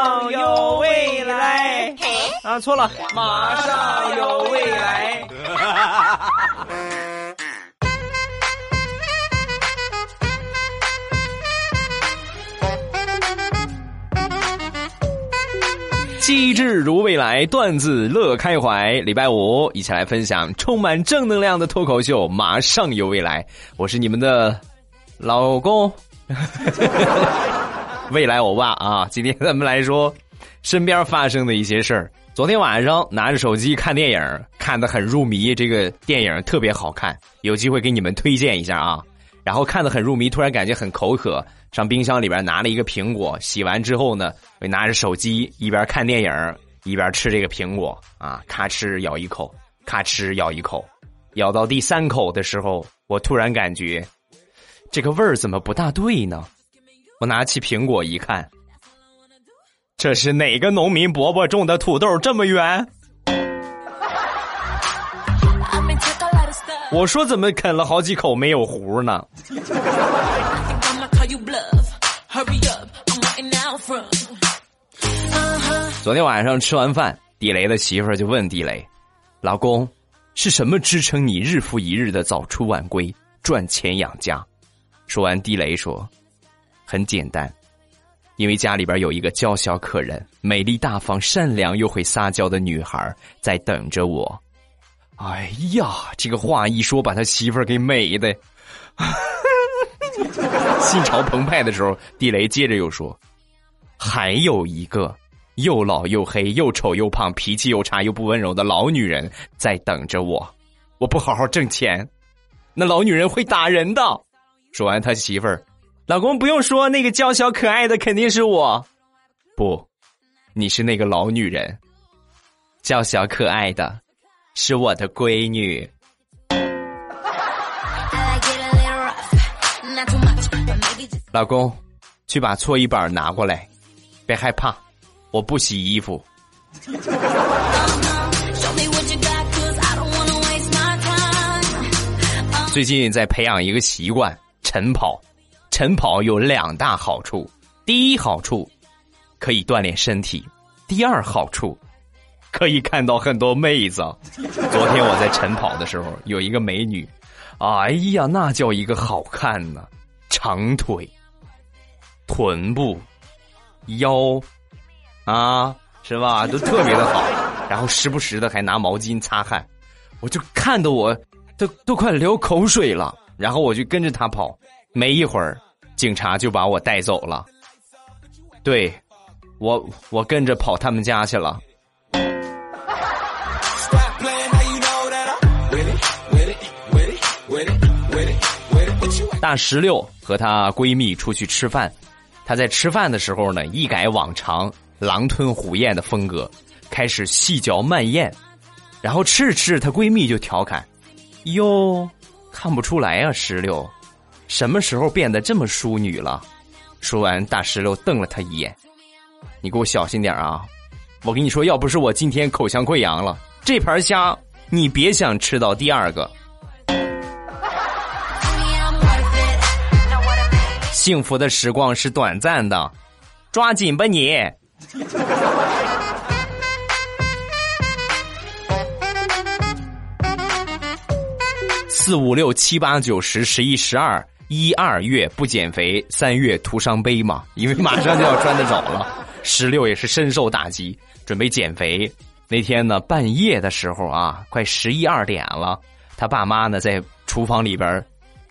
上有未来。啊，错了，马上有未来。机智如未来，段子乐开怀。礼拜五，一起来分享充满正能量的脱口秀。马上有未来，我是你们的老公，未来欧巴啊！今天咱们来说身边发生的一些事儿。昨天晚上拿着手机看电影，看得很入迷，这个电影特别好看，有机会给你们推荐一下啊。然后看得很入迷，突然感觉很口渴，上冰箱里边拿了一个苹果，洗完之后呢，我拿着手机一边看电影一边吃这个苹果啊，咔哧咬一口，咔哧咬一口，咬到第三口的时候，我突然感觉这个味儿怎么不大对呢？我拿起苹果一看，这是哪个农民伯伯种的土豆这么圆？我说怎么啃了好几口没有核呢？昨天晚上吃完饭，地雷的媳妇儿就问地雷：“老公，是什么支撑你日复一日的早出晚归赚钱养家？”说完，地雷说：“很简单，因为家里边有一个娇小可人、美丽大方、善良又会撒娇的女孩在等着我。”哎呀，这个话一说，把他媳妇儿给美的，心潮澎湃的时候，地雷接着又说：“还有一个又老又黑又丑又胖、脾气又差又不温柔的老女人在等着我。我不好好挣钱，那老女人会打人的。”说完，他媳妇儿：“老公不用说，那个娇小可爱的肯定是我。不，你是那个老女人，娇小可爱的。”是我的闺女，老公，去把搓衣板拿过来，别害怕，我不洗衣服。最近在培养一个习惯，晨跑。晨跑有两大好处，第一好处可以锻炼身体，第二好处。可以看到很多妹子。昨天我在晨跑的时候，有一个美女，哎呀，那叫一个好看呢！长腿、臀部、腰，啊，是吧？都特别的好。然后时不时的还拿毛巾擦汗，我就看得我都都快流口水了。然后我就跟着她跑，没一会儿，警察就把我带走了。对，我我跟着跑他们家去了。大石榴和她闺蜜出去吃饭，她在吃饭的时候呢，一改往常狼吞虎咽的风格，开始细嚼慢咽，然后吃着吃着，她闺蜜就调侃：“哟，看不出来啊，石榴，什么时候变得这么淑女了？”说完，大石榴瞪了他一眼：“你给我小心点啊！我跟你说，要不是我今天口腔溃疡了，这盘虾你别想吃到第二个。”幸福的时光是短暂的，抓紧吧你！四五六七八九十十一十二一二月不减肥，三月徒伤悲嘛，因为马上就要穿得着了。十六也是深受打击，准备减肥。那天呢，半夜的时候啊，快十一二点了，他爸妈呢在厨房里边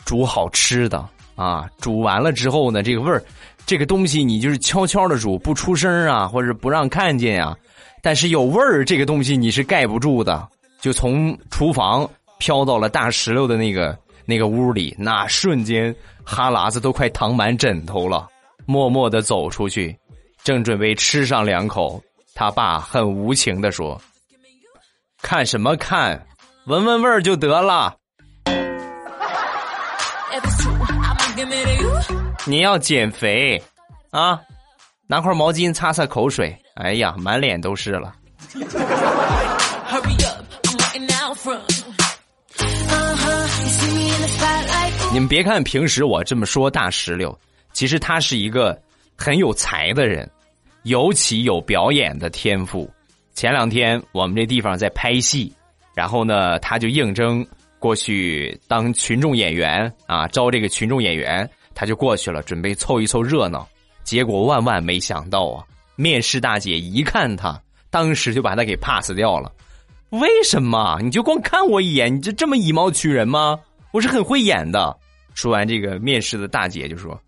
煮好吃的。啊，煮完了之后呢，这个味儿，这个东西你就是悄悄的煮，不出声啊，或者不让看见啊。但是有味儿，这个东西你是盖不住的，就从厨房飘到了大石榴的那个那个屋里，那瞬间哈喇子都快淌满枕头了。默默的走出去，正准备吃上两口，他爸很无情的说：“看什么看，闻闻味儿就得了。”你要减肥，啊，拿块毛巾擦擦口水。哎呀，满脸都是了。你们别看平时我这么说大石榴，其实他是一个很有才的人。尤其有表演的天赋。前两天我们这地方在拍戏，然后呢，他就应征过去当群众演员啊，招这个群众演员，他就过去了，准备凑一凑热闹。结果万万没想到啊，面试大姐一看他，当时就把他给 pass 掉了。为什么？你就光看我一眼，你就这么以貌取人吗？我是很会演的。说完这个，面试的大姐就说：“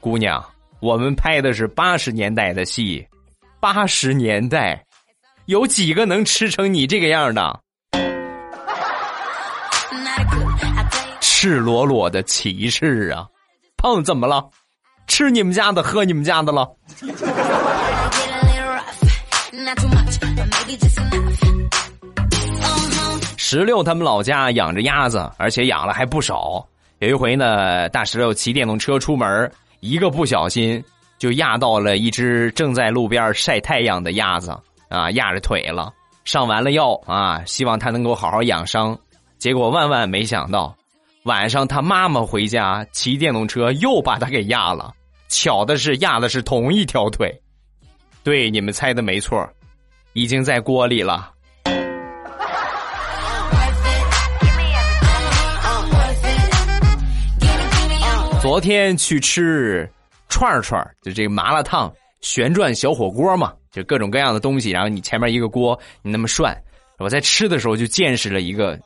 姑娘，我们拍的是八十年代的戏，八十年代有几个能吃成你这个样的？赤裸裸的歧视啊！胖怎么了？吃你们家的，喝你们家的了。”石榴他们老家养着鸭子，而且养了还不少。有一回呢，大石榴骑电动车出门，一个不小心就压到了一只正在路边晒太阳的鸭子啊，压着腿了。上完了药啊，希望他能够好好养伤。结果万万没想到，晚上他妈妈回家骑电动车又把他给压了。巧的是，压的是同一条腿。对，你们猜的没错，已经在锅里了。昨天去吃串串就这个麻辣烫、旋转小火锅嘛，就各种各样的东西。然后你前面一个锅，你那么涮。我在吃的时候就见识了一个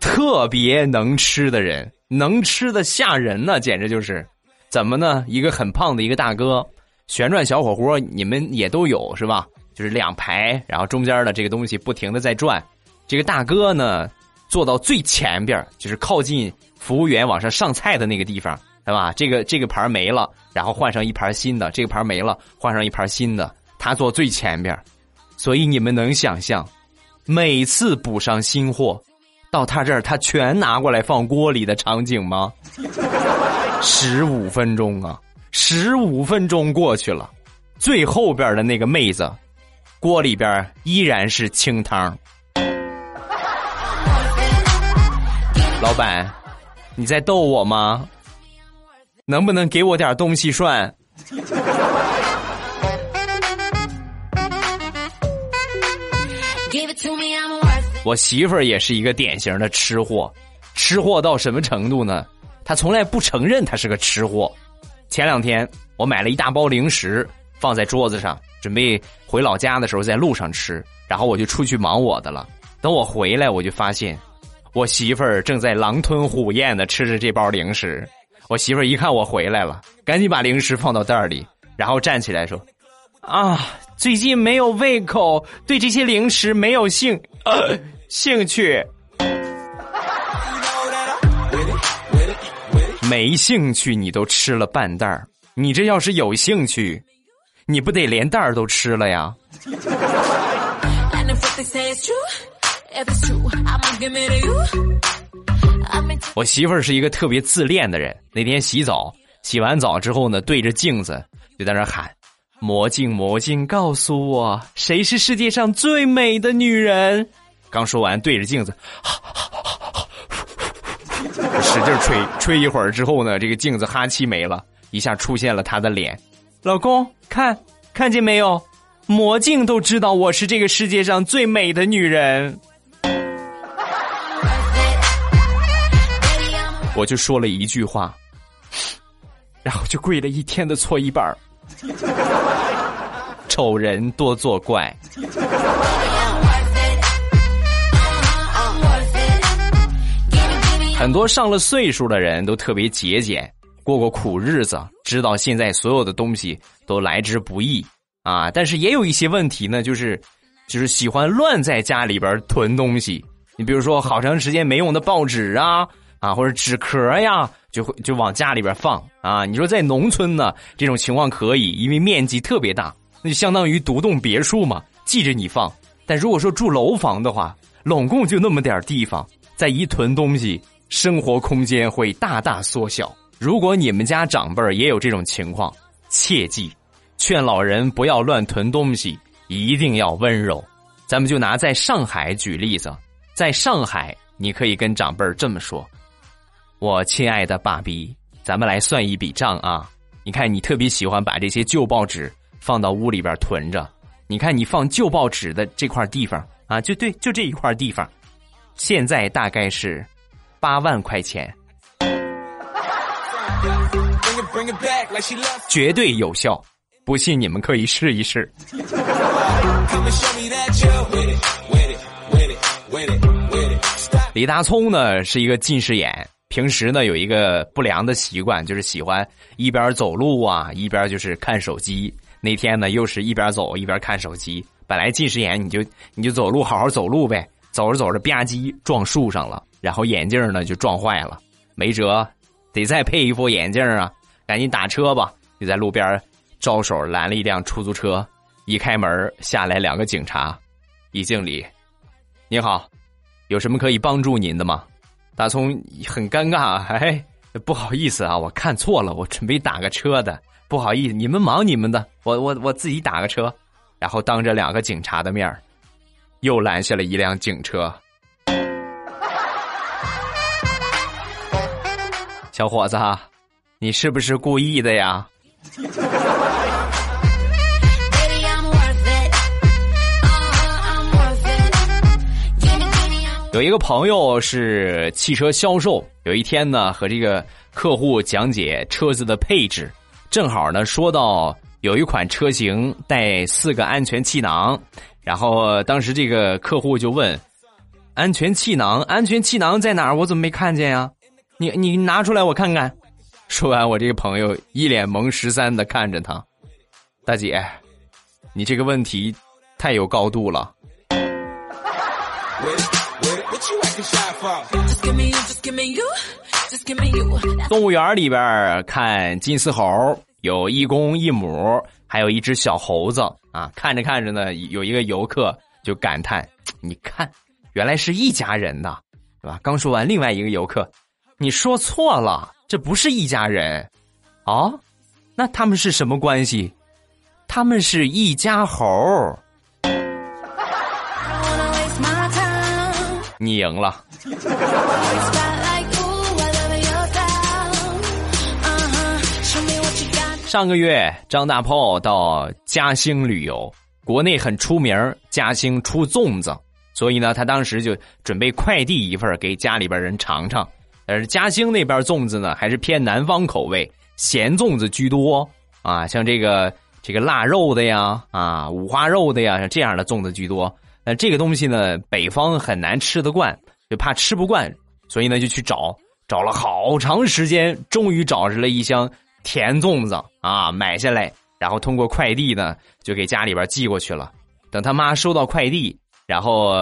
特别能吃的人，能吃的吓人呢，简直就是怎么呢？一个很胖的一个大哥，旋转小火锅你们也都有是吧？就是两排，然后中间的这个东西不停的在转。这个大哥呢，坐到最前边，就是靠近服务员往上上菜的那个地方。对吧？这个这个盘没了，然后换上一盘新的；这个盘没了，换上一盘新的。他坐最前边，所以你们能想象，每次补上新货，到他这儿他全拿过来放锅里的场景吗？十五分钟啊，十五分钟过去了，最后边的那个妹子，锅里边依然是清汤。老板，你在逗我吗？能不能给我点东西涮？我媳妇儿也是一个典型的吃货，吃货到什么程度呢？她从来不承认她是个吃货。前两天我买了一大包零食放在桌子上，准备回老家的时候在路上吃，然后我就出去忙我的了。等我回来，我就发现我媳妇儿正在狼吞虎咽的吃着这包零食。我媳妇儿一看我回来了，赶紧把零食放到袋里，然后站起来说：“啊，最近没有胃口，对这些零食没有兴兴趣，没兴趣你都吃了半袋儿，你这要是有兴趣，你不得连袋儿都吃了呀？”我媳妇儿是一个特别自恋的人。那天洗澡，洗完澡之后呢，对着镜子就在那喊：“魔镜魔镜，告诉我谁是世界上最美的女人。”刚说完，对着镜子，使劲吹，吹一会儿之后呢，这个镜子哈气没了，一下出现了她的脸。老公，看看见没有？魔镜都知道我是这个世界上最美的女人。我就说了一句话，然后就跪了一天的搓衣板儿丑人多作怪。很多上了岁数的人都特别节俭，过过苦日子，知道现在所有的东西都来之不易啊。但是也有一些问题呢，就是就是喜欢乱在家里边囤东西。你比如说，好长时间没用的报纸啊。啊，或者纸壳呀，就会就往家里边放啊。你说在农村呢，这种情况可以，因为面积特别大，那就相当于独栋别墅嘛，记着你放。但如果说住楼房的话，拢共就那么点地方，再一囤东西，生活空间会大大缩小。如果你们家长辈也有这种情况，切记，劝老人不要乱囤东西，一定要温柔。咱们就拿在上海举例子，在上海，你可以跟长辈这么说。我亲爱的爸比，咱们来算一笔账啊！你看，你特别喜欢把这些旧报纸放到屋里边囤着。你看，你放旧报纸的这块地方啊，就对，就这一块地方，现在大概是八万块钱，绝对有效。不信你们可以试一试。李大聪呢是一个近视眼，平时呢有一个不良的习惯，就是喜欢一边走路啊一边就是看手机。那天呢又是一边走一边看手机。本来近视眼你就你就走路好好走路呗，走着走着吧唧撞树上了，然后眼镜呢就撞坏了，没辙，得再配一副眼镜啊，赶紧打车吧，就在路边。招手拦了一辆出租车，一开门下来两个警察，一敬礼，你好，有什么可以帮助您的吗？大葱很尴尬，哎，不好意思啊，我看错了，我准备打个车的，不好意思，你们忙你们的，我我我自己打个车，然后当着两个警察的面又拦下了一辆警车，小伙子，你是不是故意的呀？有一个朋友是汽车销售，有一天呢和这个客户讲解车子的配置，正好呢说到有一款车型带四个安全气囊，然后当时这个客户就问：“安全气囊，安全气囊在哪儿？我怎么没看见呀？你你拿出来我看看。”说完，我这个朋友一脸萌十三的看着他，大姐，你这个问题太有高度了。动物园里边看金丝猴，有一公一母，还有一只小猴子啊。看着看着呢，有一个游客就感叹：“你看，原来是一家人呐，对吧？”刚说完，另外一个游客：“你说错了，这不是一家人，啊，那他们是什么关系？他们是一家猴。”你赢了。上个月，张大炮到嘉兴旅游，国内很出名嘉兴出粽子，所以呢，他当时就准备快递一份给家里边人尝尝。而嘉兴那边粽子呢，还是偏南方口味，咸粽子居多啊，像这个这个腊肉的呀，啊五花肉的呀，像这样的粽子居多。那这个东西呢，北方很难吃得惯，就怕吃不惯，所以呢就去找，找了好长时间，终于找着了一箱甜粽子啊，买下来，然后通过快递呢就给家里边寄过去了。等他妈收到快递，然后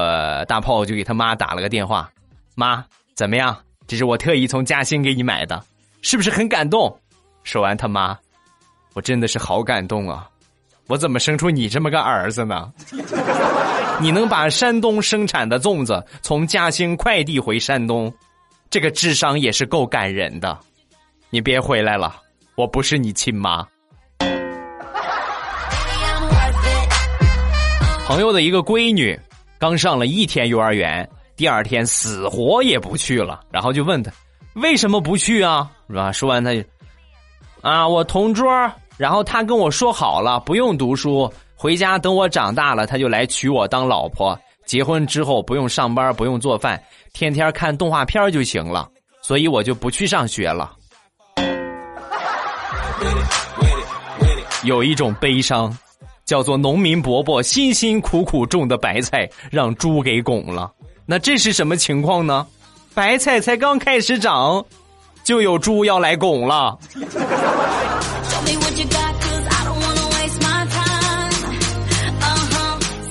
大炮就给他妈打了个电话：“妈，怎么样？这是我特意从嘉兴给你买的，是不是很感动？”说完，他妈：“我真的是好感动啊，我怎么生出你这么个儿子呢？”你能把山东生产的粽子从嘉兴快递回山东，这个智商也是够感人的。你别回来了，我不是你亲妈。朋友的一个闺女刚上了一天幼儿园，第二天死活也不去了，然后就问他为什么不去啊？是吧？说完他就啊，我同桌，然后他跟我说好了，不用读书。回家等我长大了，他就来娶我当老婆。结婚之后不用上班，不用做饭，天天看动画片就行了。所以我就不去上学了。有一种悲伤，叫做农民伯伯辛辛苦苦种的白菜让猪给拱了。那这是什么情况呢？白菜才刚开始长，就有猪要来拱了。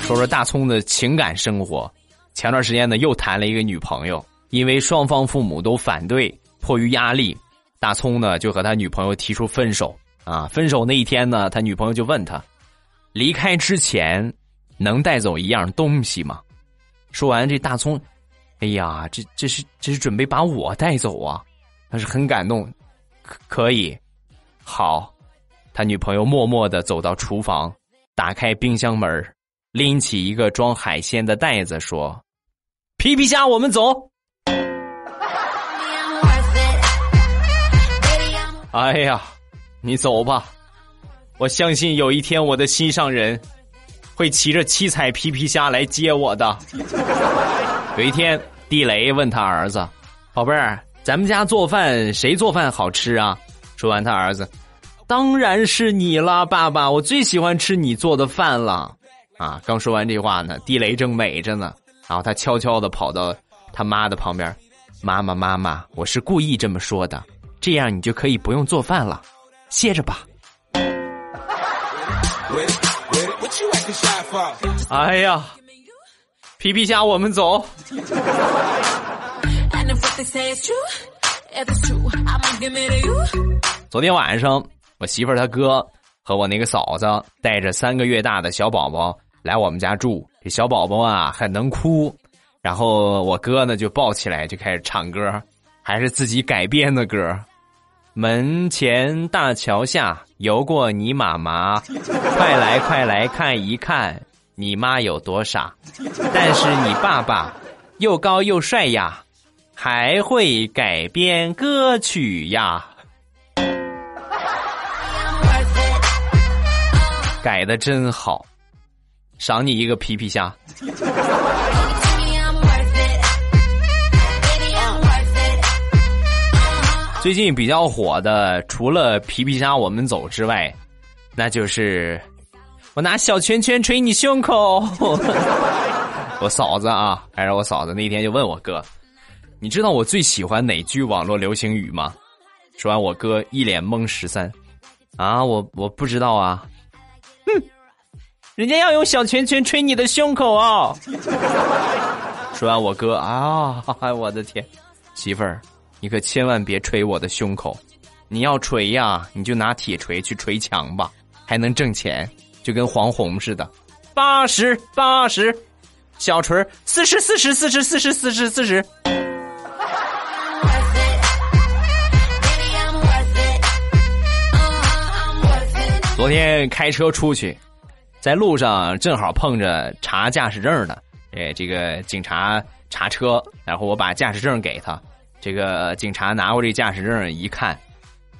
说说大葱的情感生活，前段时间呢又谈了一个女朋友，因为双方父母都反对，迫于压力，大葱呢就和他女朋友提出分手。啊，分手那一天呢，他女朋友就问他，离开之前能带走一样东西吗？说完这大葱，哎呀，这这是这是准备把我带走啊？他是很感动，可可以，好，他女朋友默默的走到厨房，打开冰箱门拎起一个装海鲜的袋子，说：“皮皮虾，我们走。”哎呀，你走吧，我相信有一天我的心上人会骑着七彩皮皮虾来接我的。有一天，地雷问他儿子：“宝贝儿，咱们家做饭谁做饭好吃啊？”说完，他儿子：“当然是你了，爸爸，我最喜欢吃你做的饭了。”啊，刚说完这话呢，地雷正美着呢，然后他悄悄的跑到他妈的旁边：“妈妈，妈妈，我是故意这么说的，这样你就可以不用做饭了，歇着吧。”哎呀，皮皮虾，我们走。昨天晚上，我媳妇儿她哥和我那个嫂子带着三个月大的小宝宝来我们家住。这小宝宝啊，很能哭，然后我哥呢就抱起来就开始唱歌，还是自己改编的歌。门前大桥下游过你妈妈，快来快来看一看，你妈有多傻。但是你爸爸又高又帅呀，还会改编歌曲呀，改的真好，赏你一个皮皮虾。最近比较火的，除了皮皮虾我们走之外，那就是我拿小拳拳捶你胸口。我嫂子啊，还是我嫂子那天就问我哥：“你知道我最喜欢哪句网络流行语吗？”说完，我哥一脸懵十三：“啊，我我不知道啊。”哼，人家要用小拳拳捶你的胸口啊！说完，我哥啊，我的天，媳妇儿。你可千万别捶我的胸口，你要捶呀，你就拿铁锤去捶墙吧，还能挣钱，就跟黄宏似的。八十八十，小锤四十四十四十四十四十四十。昨天开车出去，在路上正好碰着查驾驶证的，哎，这个警察查车，然后我把驾驶证给他。这个警察拿过这驾驶证一看，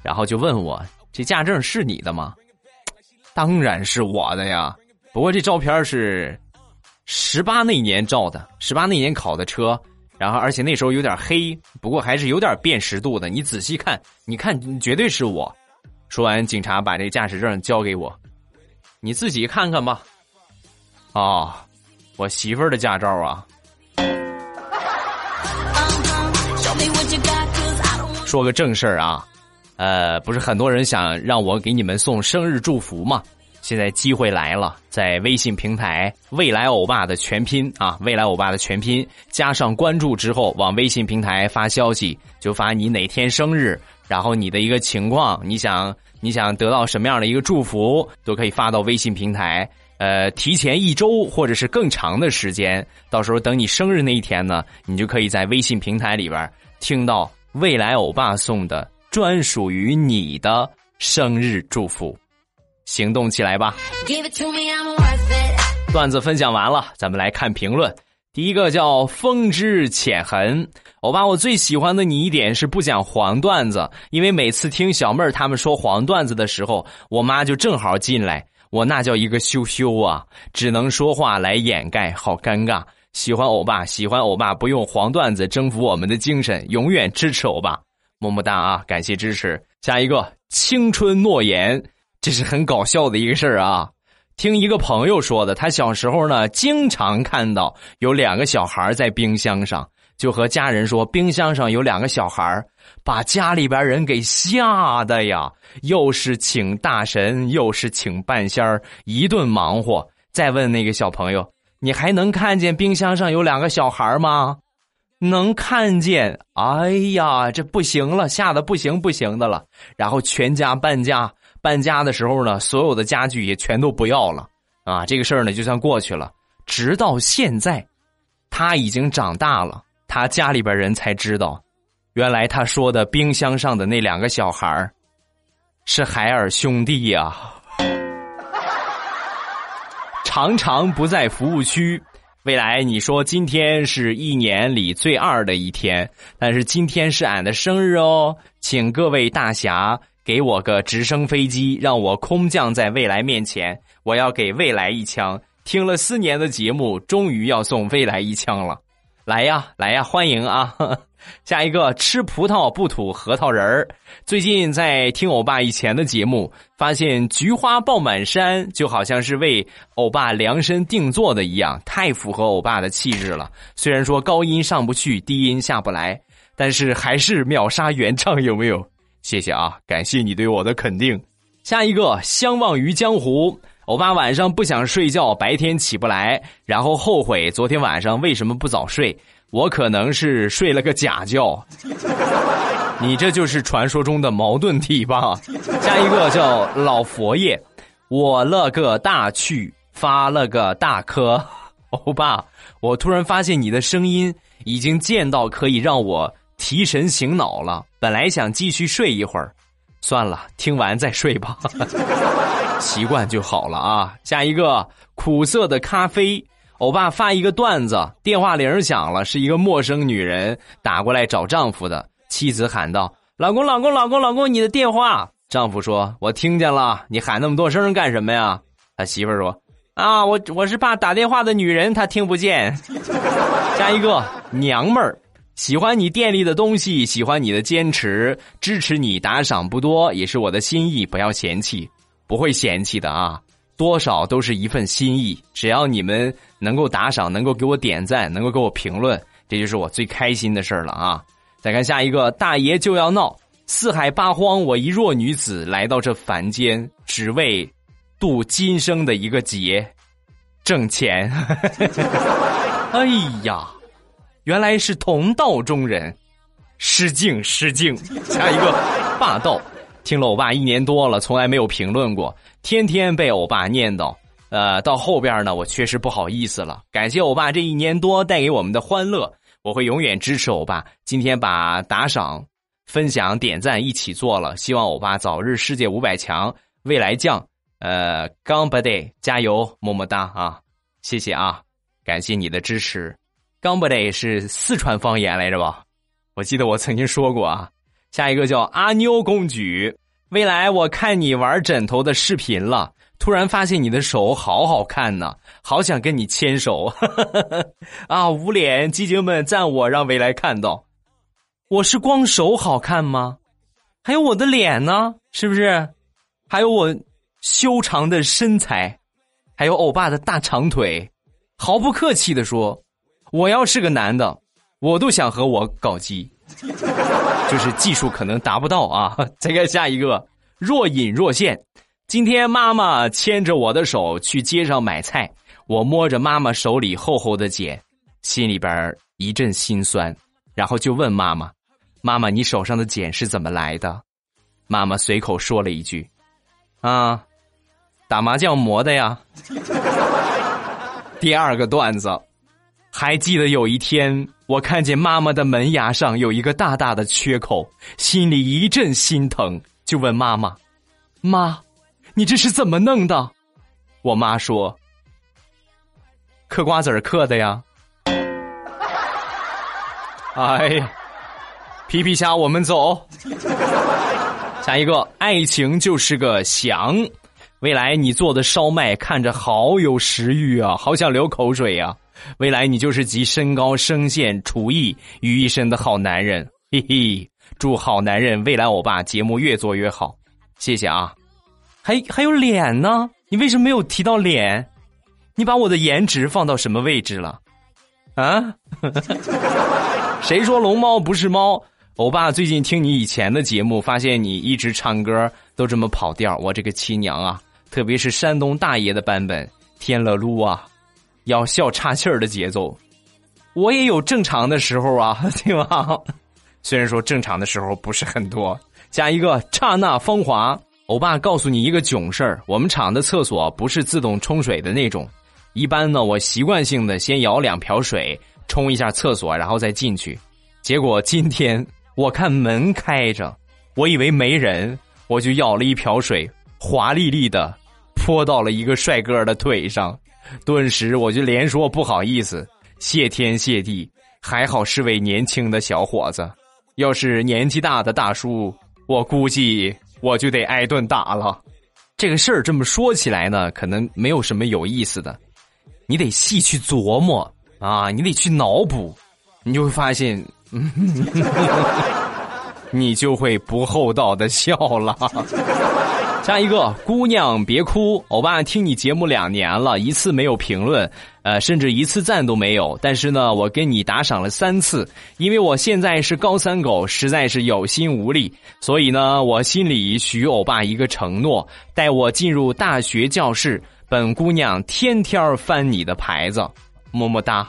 然后就问我：“这驾证是你的吗？”当然是我的呀。不过这照片是十八那年照的，十八那年考的车，然后而且那时候有点黑，不过还是有点辨识度的。你仔细看，你看绝对是我。说完，警察把这驾驶证交给我，你自己看看吧。哦，我媳妇儿的驾照啊。说个正事儿啊，呃，不是很多人想让我给你们送生日祝福吗？现在机会来了，在微信平台“未来欧巴”的全拼啊，“未来欧巴”的全拼加上关注之后，往微信平台发消息，就发你哪天生日，然后你的一个情况，你想你想得到什么样的一个祝福，都可以发到微信平台。呃，提前一周或者是更长的时间，到时候等你生日那一天呢，你就可以在微信平台里边听到。未来欧巴送的专属于你的生日祝福，行动起来吧！段子分享完了，咱们来看评论。第一个叫风之浅痕，欧巴，我最喜欢的你一点是不讲黄段子，因为每次听小妹儿他们说黄段子的时候，我妈就正好进来，我那叫一个羞羞啊，只能说话来掩盖，好尴尬。喜欢欧巴，喜欢欧巴，不用黄段子征服我们的精神，永远支持欧巴，么么哒啊！感谢支持。下一个青春诺言，这是很搞笑的一个事儿啊。听一个朋友说的，他小时候呢，经常看到有两个小孩在冰箱上，就和家人说冰箱上有两个小孩，把家里边人给吓的呀，又是请大神，又是请半仙儿，一顿忙活。再问那个小朋友。你还能看见冰箱上有两个小孩吗？能看见。哎呀，这不行了，吓得不行不行的了。然后全家搬家，搬家的时候呢，所有的家具也全都不要了啊。这个事儿呢，就算过去了。直到现在，他已经长大了，他家里边人才知道，原来他说的冰箱上的那两个小孩是海尔兄弟呀。常常不在服务区。未来你说今天是一年里最二的一天，但是今天是俺的生日哦，请各位大侠给我个直升飞机，让我空降在未来面前，我要给未来一枪。听了四年的节目，终于要送未来一枪了。来呀，来呀，欢迎啊！下一个吃葡萄不吐核桃仁儿。最近在听欧巴以前的节目，发现菊花爆满山就好像是为欧巴量身定做的一样，太符合欧巴的气质了。虽然说高音上不去，低音下不来，但是还是秒杀原唱，有没有？谢谢啊，感谢你对我的肯定。下一个相忘于江湖。欧巴晚上不想睡觉，白天起不来，然后后悔昨天晚上为什么不早睡。我可能是睡了个假觉。你这就是传说中的矛盾体吧？下一个叫老佛爷，我了个大去，发了个大科。欧巴，我突然发现你的声音已经贱到可以让我提神醒脑了。本来想继续睡一会儿，算了，听完再睡吧。习惯就好了啊！下一个苦涩的咖啡，欧巴发一个段子，电话铃响了，是一个陌生女人打过来找丈夫的。妻子喊道：“老公，老公，老公，老公，你的电话。”丈夫说：“我听见了，你喊那么多声干什么呀？”他媳妇说：“啊，我我是怕打电话的女人她听不见。”下一个娘们儿，喜欢你店里的东西，喜欢你的坚持，支持你，打赏不多也是我的心意，不要嫌弃。不会嫌弃的啊，多少都是一份心意。只要你们能够打赏，能够给我点赞，能够给我评论，这就是我最开心的事儿了啊！再看下一个，大爷就要闹，四海八荒，我一弱女子来到这凡间，只为度今生的一个劫，挣钱。哎呀，原来是同道中人，失敬失敬。下一个，霸道。听了欧巴一年多了，从来没有评论过，天天被欧巴念叨。呃，到后边呢，我确实不好意思了。感谢欧巴这一年多带给我们的欢乐，我会永远支持欧巴。今天把打赏、分享、点赞一起做了，希望欧巴早日世界五百强，未来将。呃，刚不得加油，么么哒啊！谢谢啊，感谢你的支持。刚不得是四川方言来着吧？我记得我曾经说过啊。下一个叫阿妞公举，未来我看你玩枕头的视频了，突然发现你的手好好看呢，好想跟你牵手。啊，捂脸，基金们赞我，让未来看到，我是光手好看吗？还有我的脸呢，是不是？还有我修长的身材，还有欧巴的大长腿。毫不客气的说，我要是个男的，我都想和我搞基。就是技术可能达不到啊！再看下一个，若隐若现。今天妈妈牵着我的手去街上买菜，我摸着妈妈手里厚厚的茧，心里边一阵心酸，然后就问妈妈：“妈妈，你手上的茧是怎么来的？”妈妈随口说了一句：“啊，打麻将磨的呀。” 第二个段子。还记得有一天，我看见妈妈的门牙上有一个大大的缺口，心里一阵心疼，就问妈妈：“妈，你这是怎么弄的？”我妈说：“嗑瓜子儿嗑的呀。”哎呀，皮皮虾，我们走。下一个，爱情就是个翔。未来你做的烧麦看着好有食欲啊，好想流口水呀。未来你就是集身高、声线、厨艺于一身的好男人，嘿嘿！祝好男人未来欧巴节目越做越好，谢谢啊！还还有脸呢？你为什么没有提到脸？你把我的颜值放到什么位置了？啊？谁说龙猫不是猫？欧巴最近听你以前的节目，发现你一直唱歌都这么跑调，我这个亲娘啊！特别是山东大爷的版本，天了噜啊！要笑岔气儿的节奏，我也有正常的时候啊，对吧？虽然说正常的时候不是很多。加一个刹那芳华，欧巴告诉你一个囧事儿：我们厂的厕所不是自动冲水的那种，一般呢，我习惯性的先舀两瓢水冲一下厕所，然后再进去。结果今天我看门开着，我以为没人，我就舀了一瓢水，华丽丽的泼到了一个帅哥的腿上。顿时我就连说不好意思，谢天谢地，还好是位年轻的小伙子，要是年纪大的大叔，我估计我就得挨顿打了。这个事儿这么说起来呢，可能没有什么有意思的，你得细去琢磨啊，你得去脑补，你就会发现，你就会不厚道的笑了。下一个姑娘别哭，欧巴听你节目两年了，一次没有评论，呃，甚至一次赞都没有。但是呢，我跟你打赏了三次，因为我现在是高三狗，实在是有心无力，所以呢，我心里许欧巴一个承诺：待我进入大学教室，本姑娘天天翻你的牌子，么么哒。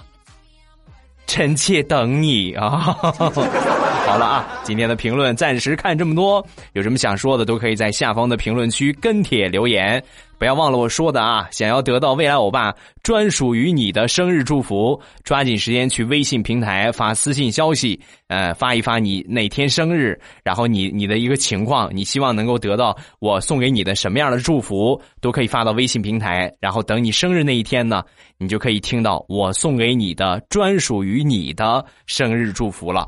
臣妾等你啊！好了啊，今天的评论暂时看这么多，有什么想说的都可以在下方的评论区跟帖留言。不要忘了我说的啊！想要得到未来欧巴专属于你的生日祝福，抓紧时间去微信平台发私信消息，呃，发一发你哪天生日，然后你你的一个情况，你希望能够得到我送给你的什么样的祝福，都可以发到微信平台。然后等你生日那一天呢，你就可以听到我送给你的专属于你的生日祝福了。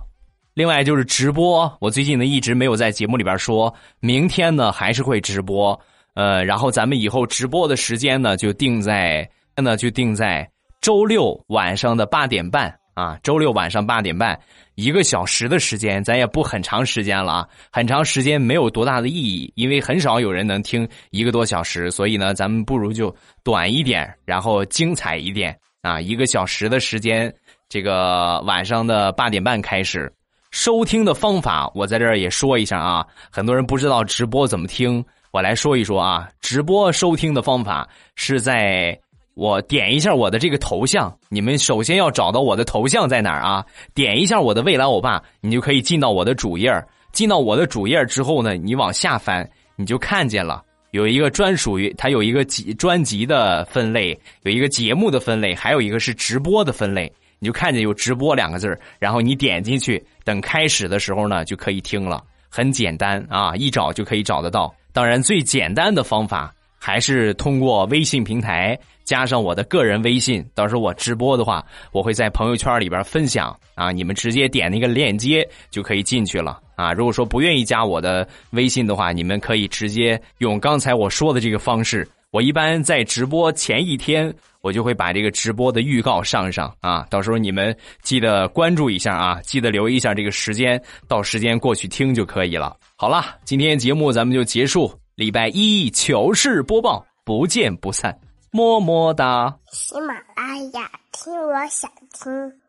另外就是直播，我最近呢一直没有在节目里边说，明天呢还是会直播。呃，然后咱们以后直播的时间呢，就定在那就定在周六晚上的八点半啊，周六晚上八点半，一个小时的时间，咱也不很长时间了啊，很长时间没有多大的意义，因为很少有人能听一个多小时，所以呢，咱们不如就短一点，然后精彩一点啊，一个小时的时间，这个晚上的八点半开始收听的方法，我在这儿也说一下啊，很多人不知道直播怎么听。我来说一说啊，直播收听的方法是在我点一下我的这个头像，你们首先要找到我的头像在哪儿啊？点一下我的未来欧巴，你就可以进到我的主页进到我的主页之后呢，你往下翻，你就看见了有一个专属于它有一个集专辑的分类，有一个节目的分类，还有一个是直播的分类。你就看见有直播两个字然后你点进去，等开始的时候呢，就可以听了。很简单啊，一找就可以找得到。当然，最简单的方法还是通过微信平台加上我的个人微信。到时候我直播的话，我会在朋友圈里边分享啊，你们直接点那个链接就可以进去了啊。如果说不愿意加我的微信的话，你们可以直接用刚才我说的这个方式。我一般在直播前一天，我就会把这个直播的预告上上啊，到时候你们记得关注一下啊，记得留意一下这个时间，到时间过去听就可以了。好了，今天节目咱们就结束，礼拜一糗事播报，不见不散，么么哒。喜马拉雅，听我想听。